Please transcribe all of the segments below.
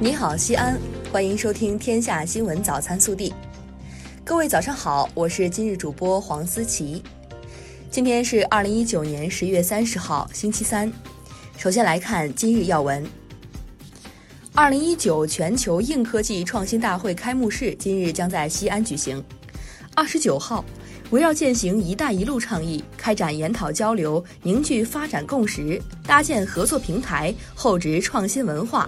你好，西安，欢迎收听《天下新闻早餐速递》。各位早上好，我是今日主播黄思琪。今天是二零一九年十月三十号，星期三。首先来看今日要闻。二零一九全球硬科技创新大会开幕式今日将在西安举行。二十九号，围绕践行“一带一路”倡议，开展研讨交流，凝聚发展共识，搭建合作平台，厚植创新文化。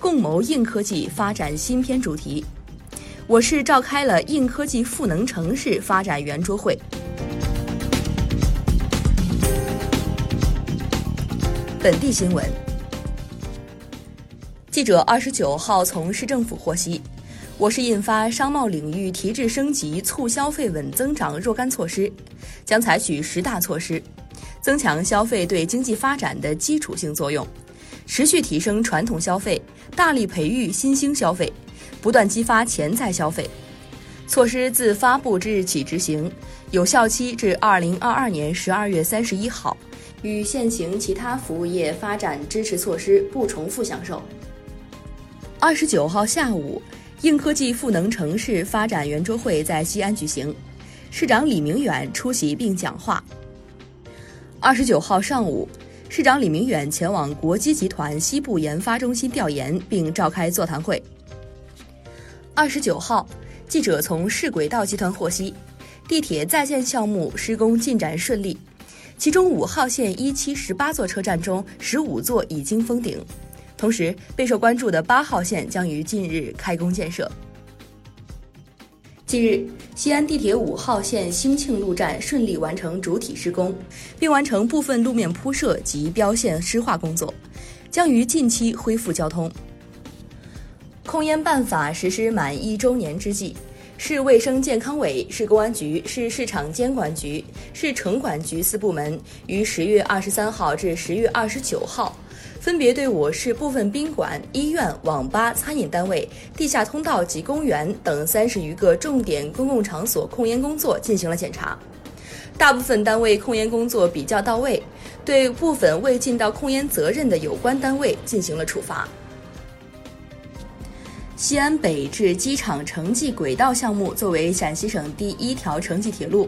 共谋硬科技发展新篇主题，我市召开了硬科技赋能城市发展圆桌会。本地新闻，记者二十九号从市政府获悉，我市印发商贸领域提质升级、促消费稳增长若干措施，将采取十大措施，增强消费对经济发展的基础性作用。持续提升传统消费，大力培育新兴消费，不断激发潜在消费。措施自发布之日起执行，有效期至二零二二年十二月三十一号，与现行其他服务业发展支持措施不重复享受。二十九号下午，硬科技赋能城市发展圆桌会在西安举行，市长李明远出席并讲话。二十九号上午。市长李明远前往国机集团西部研发中心调研，并召开座谈会。二十九号，记者从市轨道集团获悉，地铁在建项目施工进展顺利，其中五号线一期十八座车站中，十五座已经封顶，同时备受关注的八号线将于近日开工建设。近日，西安地铁五号线兴庆路站顺利完成主体施工，并完成部分路面铺设及标线施化工作，将于近期恢复交通。控烟办法实施满一周年之际，市卫生健康委、市公安局、市市场监管局、市城管局四部门于十月二十三号至十月二十九号。分别对我市部分宾馆、医院、网吧、餐饮单位、地下通道及公园等三十余个重点公共场所控烟工作进行了检查，大部分单位控烟工作比较到位，对部分未尽到控烟责任的有关单位进行了处罚。西安北至机场城际轨道项目作为陕西省第一条城际铁路，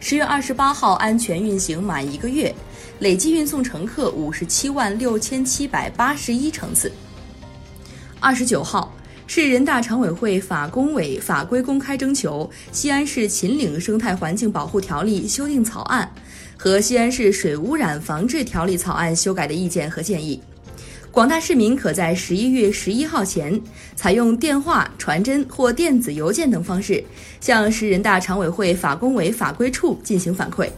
十月二十八号安全运行满一个月。累计运送乘客五十七万六千七百八十一乘次。二十九号，市人大常委会法工委法规公开征求《西安市秦岭生态环境保护条例》修订草案和《西安市水污染防治条例》草案修改的意见和建议。广大市民可在十一月十一号前，采用电话、传真或电子邮件等方式，向市人大常委会法工委法规处进行反馈。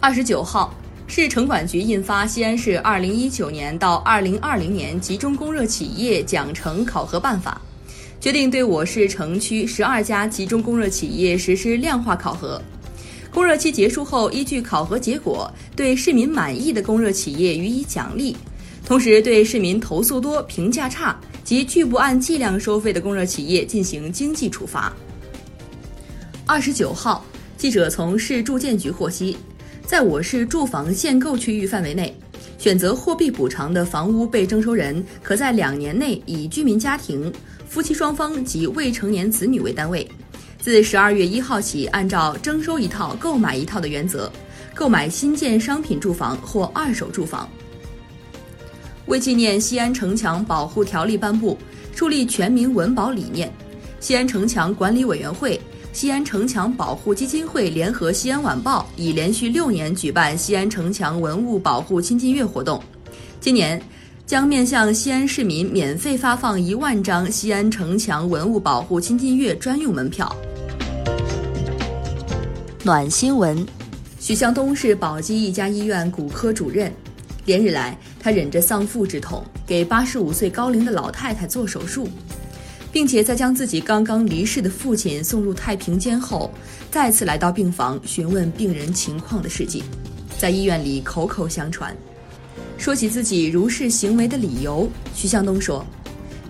二十九号。市城管局印发《西安市二零一九年到二零二零年集中供热企业奖惩考核办法》，决定对我市城区十二家集中供热企业实施量化考核。供热期结束后，依据考核结果，对市民满意的供热企业予以奖励，同时对市民投诉多、评价差及拒不按计量收费的供热企业进行经济处罚。二十九号，记者从市住建局获悉。在我市住房限购区域范围内，选择货币补偿的房屋被征收人，可在两年内以居民家庭、夫妻双方及未成年子女为单位，自十二月一号起，按照征收一套购买一套的原则，购买新建商品住房或二手住房。为纪念西安城墙保护条例颁布，树立全民文保理念，西安城墙管理委员会。西安城墙保护基金会联合《西安晚报》已连续六年举办西安城墙文物保护亲近月活动，今年将面向西安市民免费发放一万张西安城墙文物保护亲近月专用门票。暖新闻：许向东是宝鸡一家医院骨科主任，连日来他忍着丧父之痛，给八十五岁高龄的老太太做手术。并且在将自己刚刚离世的父亲送入太平间后，再次来到病房询问病人情况的事迹，在医院里口口相传。说起自己如是行为的理由，徐向东说：“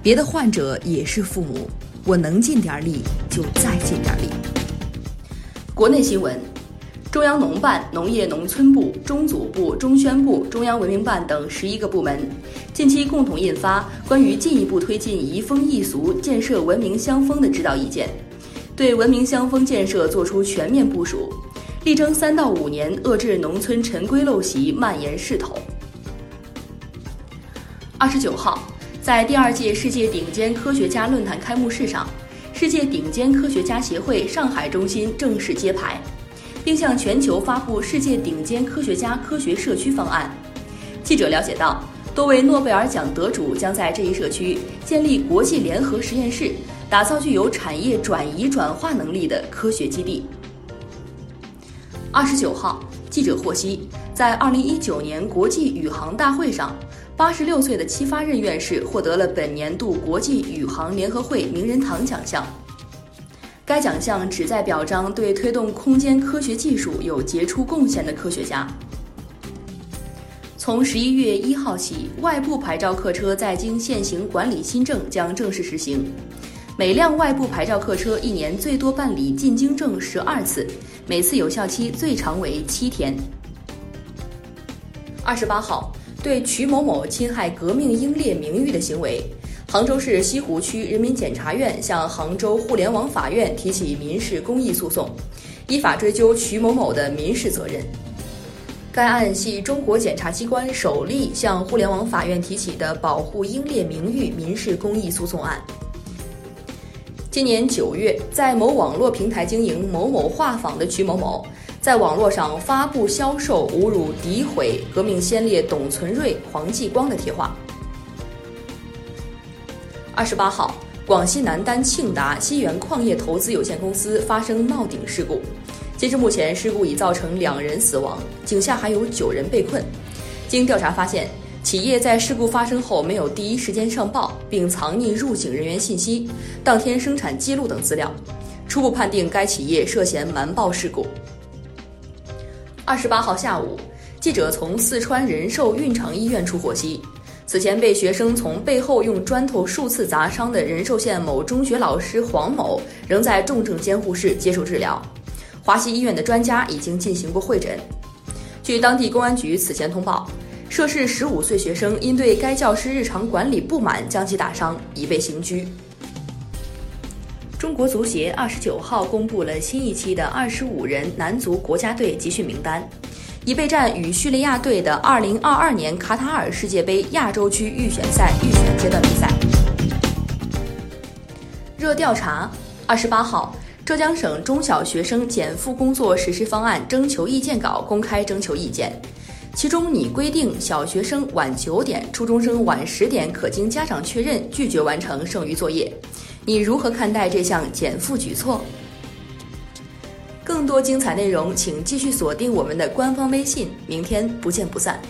别的患者也是父母，我能尽点力就再尽点力。”国内新闻。中央农办、农业农村部、中组部、中宣部、中央文明办等十一个部门，近期共同印发关于进一步推进移风易俗、建设文明乡风的指导意见，对文明乡风建设作出全面部署，力争三到五年遏制农村陈规陋习蔓延势头。二十九号，在第二届世界顶尖科学家论坛开幕式上，世界顶尖科学家协会上海中心正式揭牌。并向全球发布世界顶尖科学家科学社区方案。记者了解到，多位诺贝尔奖得主将在这一社区建立国际联合实验室，打造具有产业转移转化能力的科学基地。二十九号，记者获悉，在二零一九年国际宇航大会上，八十六岁的戚发任院士获得了本年度国际宇航联合会名人堂奖项。该奖项旨在表彰对推动空间科学技术有杰出贡献的科学家。从十一月一号起，外部牌照客车在京现行管理新政将正式实行。每辆外部牌照客车一年最多办理进京证十二次，每次有效期最长为七天。二十八号，对瞿某某侵害革命英烈名誉的行为。杭州市西湖区人民检察院向杭州互联网法院提起民事公益诉讼，依法追究瞿某某的民事责任。该案系中国检察机关首例向互联网法院提起的保护英烈名誉民事公益诉讼案。今年九月，在某网络平台经营某某画坊的瞿某某，在网络上发布、销售侮辱、诋毁革命先烈董存瑞、黄继光的贴画。二十八号，广西南丹庆达西源矿业投资有限公司发生冒顶事故。截至目前，事故已造成两人死亡，井下还有九人被困。经调查发现，企业在事故发生后没有第一时间上报，并藏匿入井人员信息、当天生产记录等资料。初步判定该企业涉嫌瞒报事故。二十八号下午，记者从四川仁寿运城医院处获悉。此前被学生从背后用砖头数次砸伤的仁寿县某中学老师黄某，仍在重症监护室接受治疗。华西医院的专家已经进行过会诊。据当地公安局此前通报，涉事十五岁学生因对该教师日常管理不满，将其打伤，已被刑拘。中国足协二十九号公布了新一期的二十五人男足国家队集训名单。已备战与叙利亚队的2022年卡塔尔世界杯亚洲区预选赛预选阶段比赛。热调查：二十八号，浙江省中小学生减负工作实施方案征求意见稿公开征求意见，其中拟规定小学生晚九点，初中生晚十点可经家长确认拒绝完成剩余作业。你如何看待这项减负举措？更多精彩内容，请继续锁定我们的官方微信。明天不见不散。